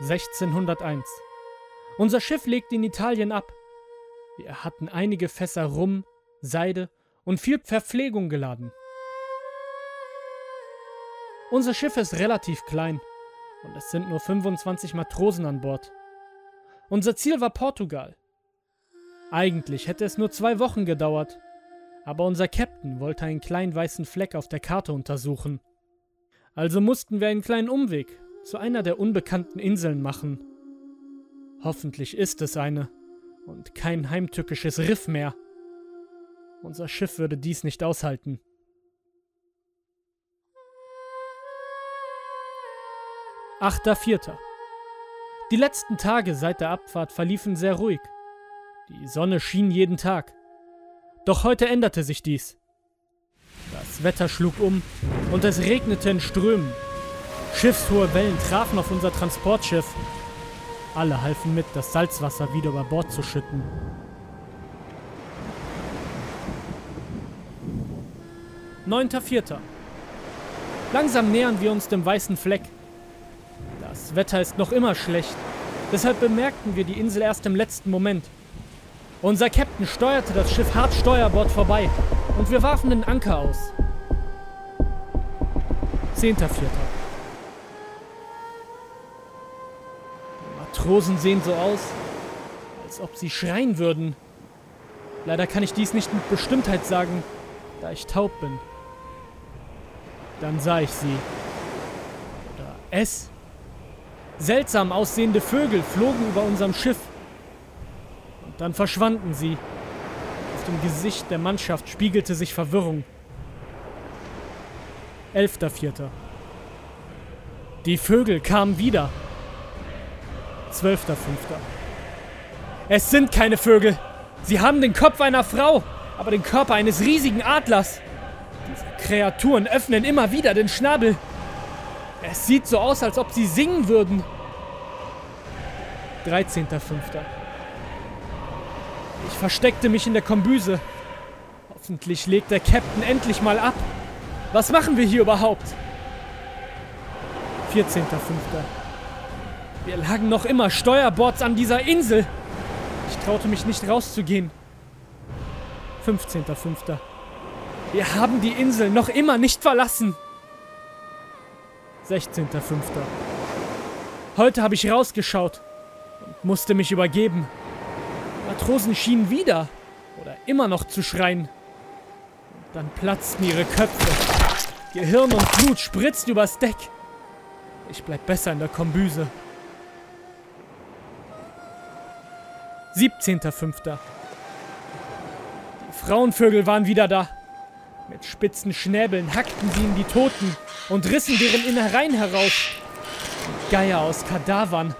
1601. Unser Schiff legte in Italien ab. Wir hatten einige Fässer Rum, Seide und viel Verpflegung geladen. Unser Schiff ist relativ klein und es sind nur 25 Matrosen an Bord. Unser Ziel war Portugal. Eigentlich hätte es nur zwei Wochen gedauert, aber unser Captain wollte einen kleinen weißen Fleck auf der Karte untersuchen. Also mussten wir einen kleinen Umweg zu einer der unbekannten Inseln machen. Hoffentlich ist es eine und kein heimtückisches Riff mehr. Unser Schiff würde dies nicht aushalten. Achter Vierter. Die letzten Tage seit der Abfahrt verliefen sehr ruhig. Die Sonne schien jeden Tag. Doch heute änderte sich dies. Das Wetter schlug um und es regnete in Strömen. Schiffshohe Wellen trafen auf unser Transportschiff. Alle halfen mit, das Salzwasser wieder über Bord zu schütten. Neunter Vierter. Langsam nähern wir uns dem weißen Fleck. Das Wetter ist noch immer schlecht, deshalb bemerkten wir die Insel erst im letzten Moment. Unser Captain steuerte das Schiff hart Steuerbord vorbei und wir warfen den Anker aus. Zehnter Vierter. Matrosen sehen so aus, als ob sie schreien würden. Leider kann ich dies nicht mit Bestimmtheit sagen, da ich taub bin. Dann sah ich sie. Oder es. Seltsam aussehende Vögel flogen über unserem Schiff. Und dann verschwanden sie. Auf dem Gesicht der Mannschaft spiegelte sich Verwirrung. Elfter Vierter. Die Vögel kamen wieder. 12.05. Es sind keine Vögel. Sie haben den Kopf einer Frau, aber den Körper eines riesigen Adlers. Diese Kreaturen öffnen immer wieder den Schnabel. Es sieht so aus, als ob sie singen würden. 13.05. Ich versteckte mich in der Kombüse. Hoffentlich legt der Captain endlich mal ab. Was machen wir hier überhaupt? 14.05. Wir lagen noch immer Steuerbords an dieser Insel. Ich traute mich nicht rauszugehen. 15.05. Wir haben die Insel noch immer nicht verlassen. 16.05. Heute habe ich rausgeschaut und musste mich übergeben. Matrosen schienen wieder oder immer noch zu schreien. Und dann platzten ihre Köpfe. Gehirn und Blut spritzt übers Deck. Ich bleib besser in der Kombüse. 17.05. Die Frauenvögel waren wieder da. Mit spitzen Schnäbeln hackten sie in die Toten und rissen deren Innereien heraus. Geier aus Kadavern.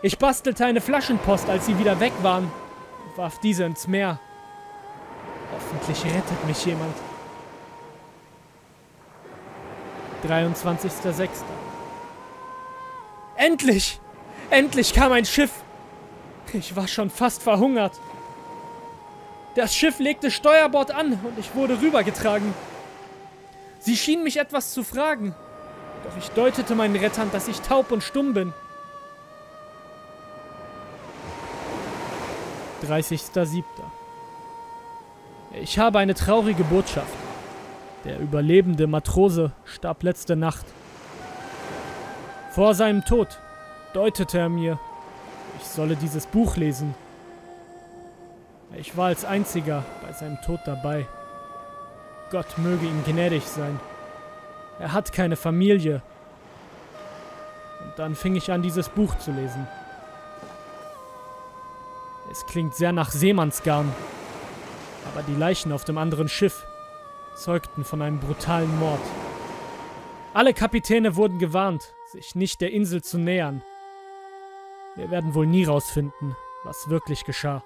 Ich bastelte eine Flaschenpost, als sie wieder weg waren, und warf diese ins Meer. Hoffentlich rettet mich jemand. 23.06. Endlich! Endlich kam ein Schiff! Ich war schon fast verhungert. Das Schiff legte Steuerbord an und ich wurde rübergetragen. Sie schienen mich etwas zu fragen, doch ich deutete meinen Rettern, dass ich taub und stumm bin. 30.07. Ich habe eine traurige Botschaft. Der überlebende Matrose starb letzte Nacht. Vor seinem Tod deutete er mir, ich solle dieses Buch lesen. Ich war als einziger bei seinem Tod dabei. Gott möge ihm gnädig sein. Er hat keine Familie. Und dann fing ich an, dieses Buch zu lesen. Es klingt sehr nach Seemannsgarn, aber die Leichen auf dem anderen Schiff zeugten von einem brutalen Mord. Alle Kapitäne wurden gewarnt, sich nicht der Insel zu nähern. Wir werden wohl nie rausfinden, was wirklich geschah.